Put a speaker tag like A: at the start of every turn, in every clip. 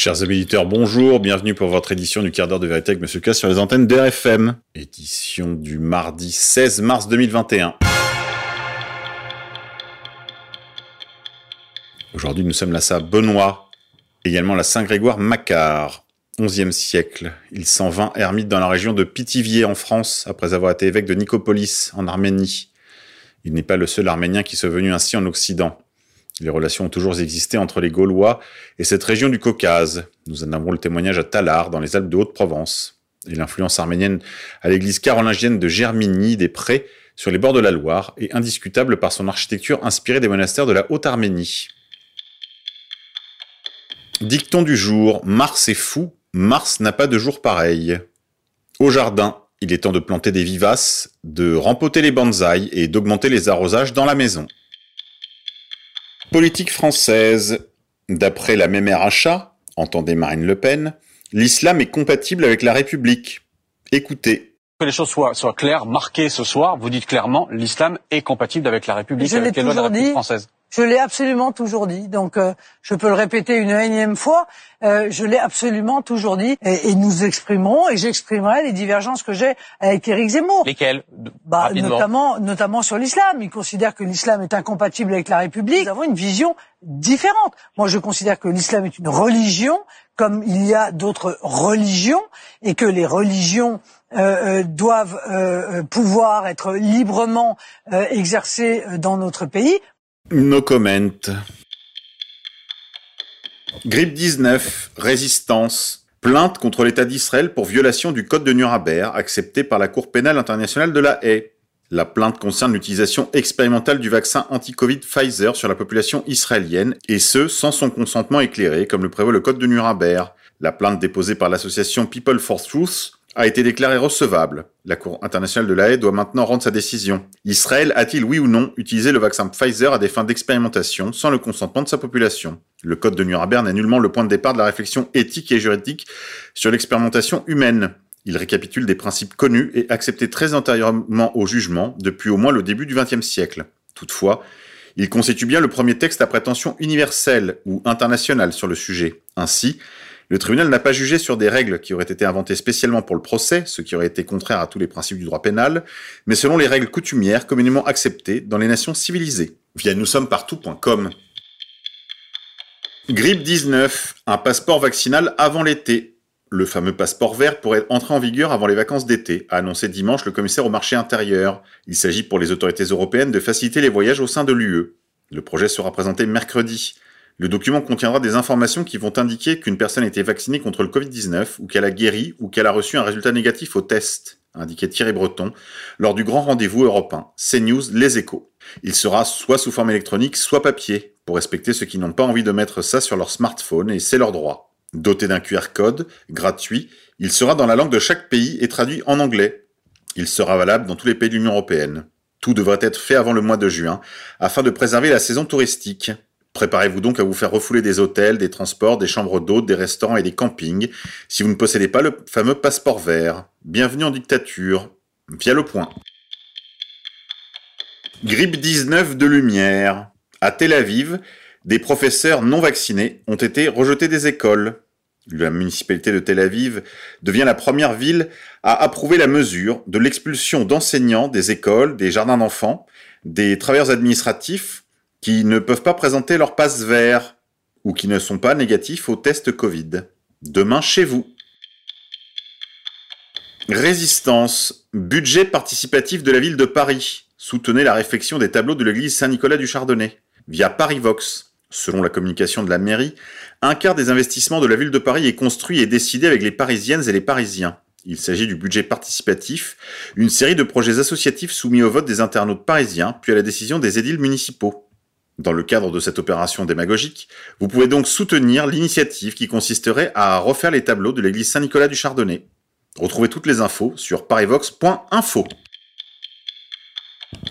A: Chers auditeurs, bonjour, bienvenue pour votre édition du quart d'heure de vérité avec Monsieur K sur les antennes d'RFM. Édition du mardi 16 mars 2021. Aujourd'hui, nous sommes la Saint Benoît, également la Saint-Grégoire Macquart. 11e siècle, il s'en vint ermite dans la région de Pithiviers en France, après avoir été évêque de Nicopolis en Arménie. Il n'est pas le seul Arménien qui soit venu ainsi en Occident. Les relations ont toujours existé entre les Gaulois et cette région du Caucase. Nous en avons le témoignage à Talar, dans les Alpes de Haute-Provence. Et l'influence arménienne à l'église carolingienne de Germigny des Prés, sur les bords de la Loire, est indiscutable par son architecture inspirée des monastères de la Haute-Arménie. Dicton du jour, Mars est fou, Mars n'a pas de jour pareil. Au jardin, il est temps de planter des vivaces, de rempoter les bonsaïs et d'augmenter les arrosages dans la maison. Politique française. D'après la même achat, entendez Marine Le Pen, l'islam est compatible avec la République. Écoutez.
B: Que les choses soient, soient claires, marquées ce soir, vous dites clairement l'islam est compatible avec la République,
C: Je
B: avec
C: l'ai
B: les lois de la
C: toujours
B: République
C: dit.
B: française.
C: Je l'ai absolument toujours dit. Donc, euh, je peux le répéter une énième fois. Euh, je l'ai absolument toujours dit. Et, et nous exprimerons, et j'exprimerai les divergences que j'ai avec Éric Zemmour.
B: Lesquelles?
C: Bah,
B: Rapidement.
C: notamment, notamment sur l'islam. Il considère que l'islam est incompatible avec la République. Nous avons une vision différente. Moi, je considère que l'islam est une religion, comme il y a d'autres religions, et que les religions euh, euh, doivent euh, pouvoir être librement euh, exercées dans notre pays.
A: No comment. Grippe 19, résistance, plainte contre l'État d'Israël pour violation du code de Nuremberg accepté par la Cour pénale internationale de la Haye. La plainte concerne l'utilisation expérimentale du vaccin anti-Covid Pfizer sur la population israélienne, et ce, sans son consentement éclairé, comme le prévoit le code de Nuremberg. La plainte déposée par l'association People for Truth a été déclarée recevable. La Cour internationale de la Haye doit maintenant rendre sa décision. Israël a-t-il, oui ou non, utilisé le vaccin Pfizer à des fins d'expérimentation sans le consentement de sa population? Le code de Nuremberg n'est nullement le point de départ de la réflexion éthique et juridique sur l'expérimentation humaine. Il récapitule des principes connus et acceptés très antérieurement au jugement depuis au moins le début du XXe siècle. Toutefois, il constitue bien le premier texte à prétention universelle ou internationale sur le sujet. Ainsi, le tribunal n'a pas jugé sur des règles qui auraient été inventées spécialement pour le procès, ce qui aurait été contraire à tous les principes du droit pénal, mais selon les règles coutumières communément acceptées dans les nations civilisées. Via nous sommes partout.com. Grippe 19, un passeport vaccinal avant l'été. Le fameux passeport vert pourrait entrer en vigueur avant les vacances d'été, a annoncé dimanche le commissaire au marché intérieur. Il s'agit pour les autorités européennes de faciliter les voyages au sein de l'UE. Le projet sera présenté mercredi. Le document contiendra des informations qui vont indiquer qu'une personne a été vaccinée contre le Covid-19 ou qu'elle a guéri ou qu'elle a reçu un résultat négatif au test, a indiqué Thierry Breton lors du grand rendez-vous européen CNews Les Échos. Il sera soit sous forme électronique, soit papier, pour respecter ceux qui n'ont pas envie de mettre ça sur leur smartphone et c'est leur droit. Doté d'un QR code, gratuit, il sera dans la langue de chaque pays et traduit en anglais. Il sera valable dans tous les pays de l'Union européenne. Tout devrait être fait avant le mois de juin, afin de préserver la saison touristique. Préparez-vous donc à vous faire refouler des hôtels, des transports, des chambres d'hôtes, des restaurants et des campings si vous ne possédez pas le fameux passeport vert. Bienvenue en dictature. Via le point. Grippe 19 de lumière. À Tel Aviv, des professeurs non vaccinés ont été rejetés des écoles. La municipalité de Tel Aviv devient la première ville à approuver la mesure de l'expulsion d'enseignants des écoles, des jardins d'enfants, des travailleurs administratifs qui ne peuvent pas présenter leur passe vert ou qui ne sont pas négatifs au test Covid. Demain chez vous. Résistance. Budget participatif de la ville de Paris. Soutenez la réfection des tableaux de l'église Saint-Nicolas du Chardonnay. Via Parivox. Selon la communication de la mairie, un quart des investissements de la ville de Paris est construit et décidé avec les Parisiennes et les Parisiens. Il s'agit du budget participatif, une série de projets associatifs soumis au vote des internautes parisiens, puis à la décision des édiles municipaux. Dans le cadre de cette opération démagogique, vous pouvez donc soutenir l'initiative qui consisterait à refaire les tableaux de l'église Saint-Nicolas du Chardonnay. Retrouvez toutes les infos sur parivox.info.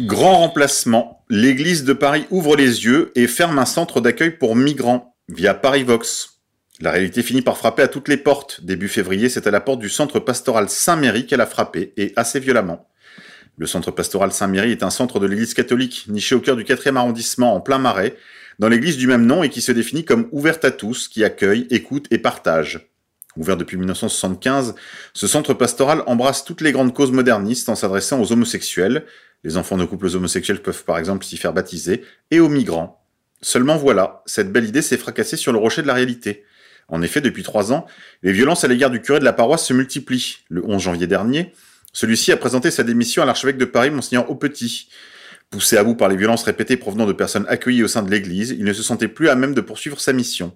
A: Grand remplacement. L'église de Paris ouvre les yeux et ferme un centre d'accueil pour migrants via Parivox. La réalité finit par frapper à toutes les portes. Début février, c'est à la porte du centre pastoral Saint-Méry qu'elle a frappé, et assez violemment. Le centre pastoral Saint-Méry est un centre de l'église catholique, niché au cœur du 4e arrondissement, en plein marais, dans l'église du même nom et qui se définit comme ouverte à tous, qui accueille, écoute et partage. Ouvert depuis 1975, ce centre pastoral embrasse toutes les grandes causes modernistes en s'adressant aux homosexuels, les enfants de couples homosexuels peuvent par exemple s'y faire baptiser, et aux migrants. Seulement voilà, cette belle idée s'est fracassée sur le rocher de la réalité. En effet, depuis trois ans, les violences à l'égard du curé de la paroisse se multiplient. Le 11 janvier dernier, celui-ci a présenté sa démission à l'archevêque de Paris, Monseigneur Aupetit. Poussé à bout par les violences répétées provenant de personnes accueillies au sein de l'Église, il ne se sentait plus à même de poursuivre sa mission.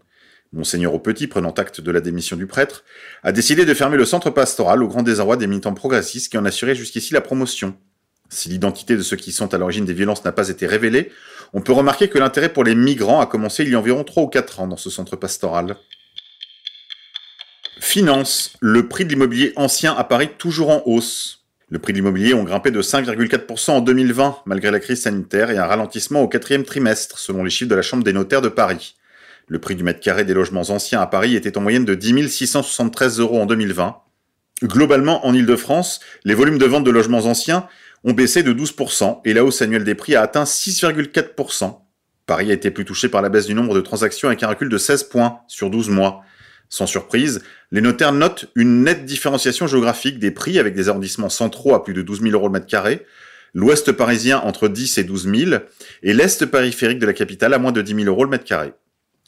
A: Monseigneur Aupetit, prenant acte de la démission du prêtre, a décidé de fermer le centre pastoral au grand désarroi des militants progressistes qui en assuraient jusqu'ici la promotion. Si l'identité de ceux qui sont à l'origine des violences n'a pas été révélée, on peut remarquer que l'intérêt pour les migrants a commencé il y a environ 3 ou 4 ans dans ce centre pastoral. Finance. Le prix de l'immobilier ancien à Paris toujours en hausse. Le prix de l'immobilier ont grimpé de 5,4% en 2020, malgré la crise sanitaire et un ralentissement au quatrième trimestre, selon les chiffres de la Chambre des notaires de Paris. Le prix du mètre carré des logements anciens à Paris était en moyenne de 10 673 euros en 2020. Globalement, en Ile-de-France, les volumes de vente de logements anciens ont baissé de 12% et la hausse annuelle des prix a atteint 6,4%. Paris a été plus touché par la baisse du nombre de transactions avec un recul de 16 points sur 12 mois. Sans surprise, les notaires notent une nette différenciation géographique des prix avec des arrondissements centraux à plus de 12 000 euros le mètre carré, l'ouest parisien entre 10 et 12 000 et l'est périphérique de la capitale à moins de 10 000 euros le mètre carré.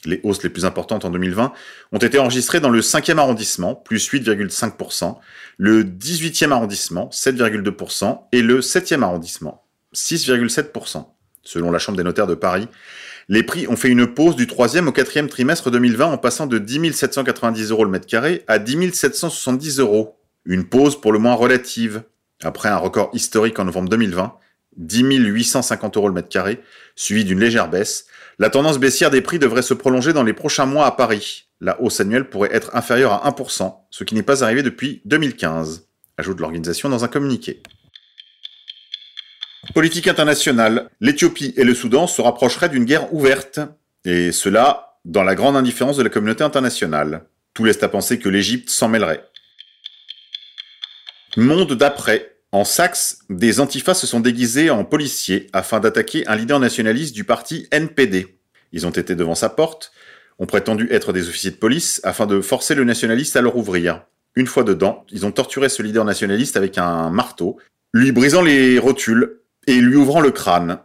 A: Les hausses les plus importantes en 2020 ont été enregistrées dans le 5e arrondissement, plus 8,5%, le 18e arrondissement, 7,2%, et le 7e arrondissement, 6,7%. Selon la Chambre des notaires de Paris, les prix ont fait une pause du 3e au 4e trimestre 2020 en passant de 10 790 euros le mètre carré à 10 770 euros. Une pause pour le moins relative. Après un record historique en novembre 2020, 10 850 euros le mètre carré, suivi d'une légère baisse, la tendance baissière des prix devrait se prolonger dans les prochains mois à Paris. La hausse annuelle pourrait être inférieure à 1%, ce qui n'est pas arrivé depuis 2015, ajoute l'organisation dans un communiqué. Politique internationale. L'Éthiopie et le Soudan se rapprocheraient d'une guerre ouverte, et cela dans la grande indifférence de la communauté internationale. Tout laisse à penser que l'Égypte s'en mêlerait. Monde d'après. En Saxe, des antifas se sont déguisés en policiers afin d'attaquer un leader nationaliste du parti NPD. Ils ont été devant sa porte, ont prétendu être des officiers de police afin de forcer le nationaliste à leur ouvrir. Une fois dedans, ils ont torturé ce leader nationaliste avec un marteau, lui brisant les rotules et lui ouvrant le crâne.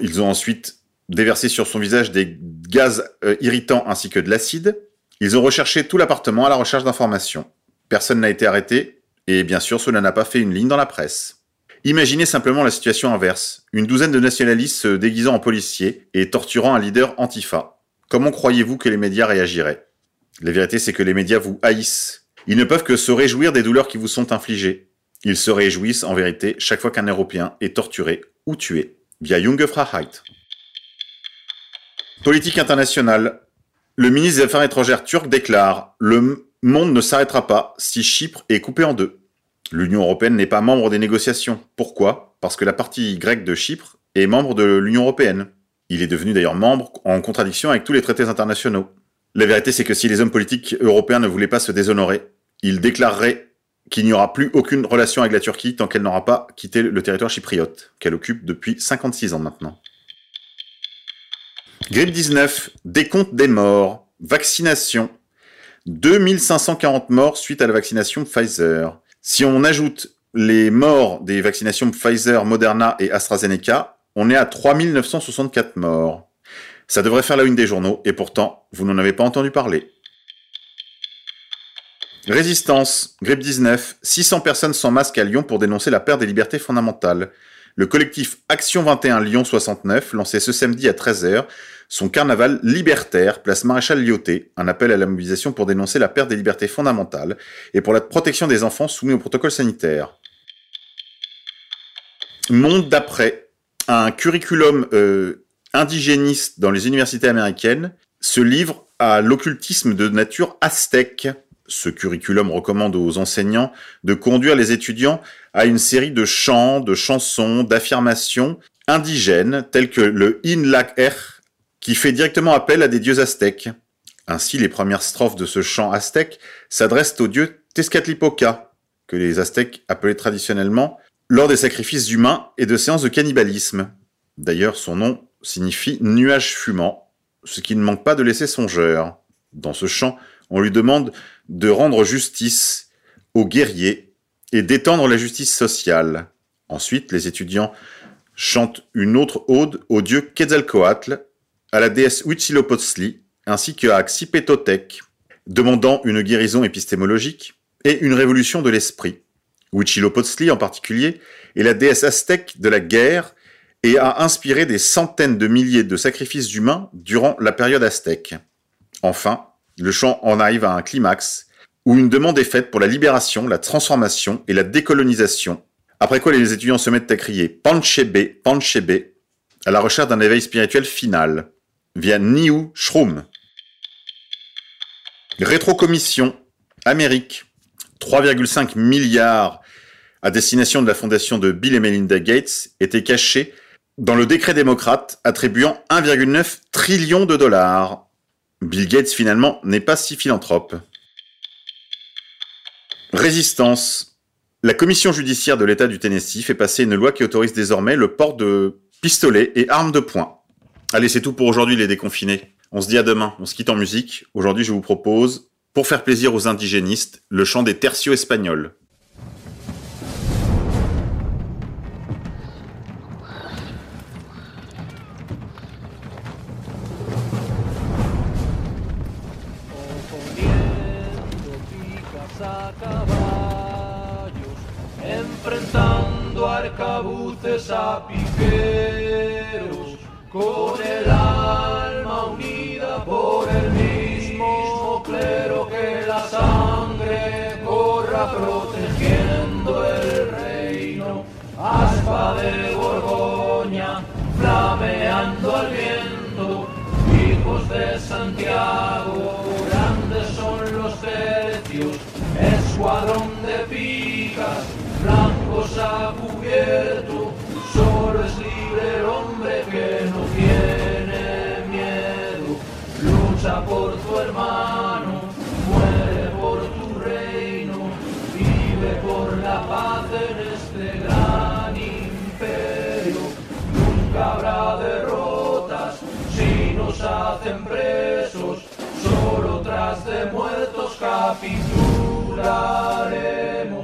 A: Ils ont ensuite déversé sur son visage des gaz euh, irritants ainsi que de l'acide. Ils ont recherché tout l'appartement à la recherche d'informations. Personne n'a été arrêté, et bien sûr, cela n'a pas fait une ligne dans la presse. Imaginez simplement la situation inverse. Une douzaine de nationalistes se déguisant en policiers et torturant un leader antifa. Comment croyez-vous que les médias réagiraient? La vérité, c'est que les médias vous haïssent. Ils ne peuvent que se réjouir des douleurs qui vous sont infligées. Ils se réjouissent, en vérité, chaque fois qu'un Européen est torturé ou tué, via Jungfrauheit. Politique internationale. Le ministre des Affaires étrangères turc déclare Le monde ne s'arrêtera pas si Chypre est coupé en deux. L'Union européenne n'est pas membre des négociations. Pourquoi? Parce que la partie grecque de Chypre est membre de l'Union européenne. Il est devenu d'ailleurs membre en contradiction avec tous les traités internationaux. La vérité, c'est que si les hommes politiques européens ne voulaient pas se déshonorer, ils déclareraient qu'il n'y aura plus aucune relation avec la Turquie tant qu'elle n'aura pas quitté le territoire chypriote, qu'elle occupe depuis 56 ans maintenant. Grippe 19, décompte des morts, vaccination. 2540 morts suite à la vaccination Pfizer. Si on ajoute les morts des vaccinations Pfizer, Moderna et AstraZeneca, on est à 3964 morts. Ça devrait faire la une des journaux, et pourtant, vous n'en avez pas entendu parler. Résistance, grippe 19, 600 personnes sans masque à Lyon pour dénoncer la perte des libertés fondamentales. Le collectif Action 21 Lyon 69, lancé ce samedi à 13h, son carnaval libertaire place Maréchal Lyoté, un appel à la mobilisation pour dénoncer la perte des libertés fondamentales et pour la protection des enfants soumis au protocole sanitaire. Monde d'après, un curriculum euh, indigéniste dans les universités américaines se livre à l'occultisme de nature aztèque. Ce curriculum recommande aux enseignants de conduire les étudiants à une série de chants, de chansons, d'affirmations indigènes telles que le In Er qui fait directement appel à des dieux aztèques. Ainsi, les premières strophes de ce chant aztèque s'adressent au dieu Tezcatlipoca, que les aztèques appelaient traditionnellement lors des sacrifices humains et de séances de cannibalisme. D'ailleurs, son nom signifie nuage fumant, ce qui ne manque pas de laisser songeur. Dans ce chant, on lui demande de rendre justice aux guerriers et d'étendre la justice sociale. Ensuite, les étudiants chantent une autre ode au dieu Quetzalcoatl, à la déesse Huitzilopochtli, ainsi qu'à Xipetotec, demandant une guérison épistémologique et une révolution de l'esprit. Huitzilopochtli en particulier est la déesse aztèque de la guerre et a inspiré des centaines de milliers de sacrifices humains durant la période aztèque. Enfin, le chant en arrive à un climax où une demande est faite pour la libération, la transformation et la décolonisation, après quoi les étudiants se mettent à crier Panchebe, Panchebe, à la recherche d'un éveil spirituel final, via Niu Shroom. Rétrocommission, Amérique, 3,5 milliards à destination de la fondation de Bill et Melinda Gates était caché dans le décret démocrate attribuant 1,9 trillion de dollars. Bill Gates finalement n'est pas si philanthrope. Résistance. La commission judiciaire de l'État du Tennessee fait passer une loi qui autorise désormais le port de pistolets et armes de poing. Allez, c'est tout pour aujourd'hui les déconfinés. On se dit à demain, on se quitte en musique. Aujourd'hui, je vous propose, pour faire plaisir aux indigénistes, le chant des tertios espagnols.
D: Arcabuces a piqueros, con el alma unida por el mismo clero que la sangre corra protegiendo el reino, aspa de Borgoña, flameando al viento, hijos de Santiago, grandes son los tercios, escuadrón blancos a cubierto, solo es libre el hombre que no tiene miedo, lucha por tu hermano, muere por tu reino, vive por la paz en este gran imperio, nunca habrá derrotas si nos hacen presos, solo tras de muertos capitularemos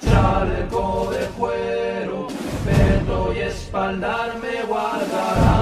D: chaleco de cuero, peto y espaldar me guardarán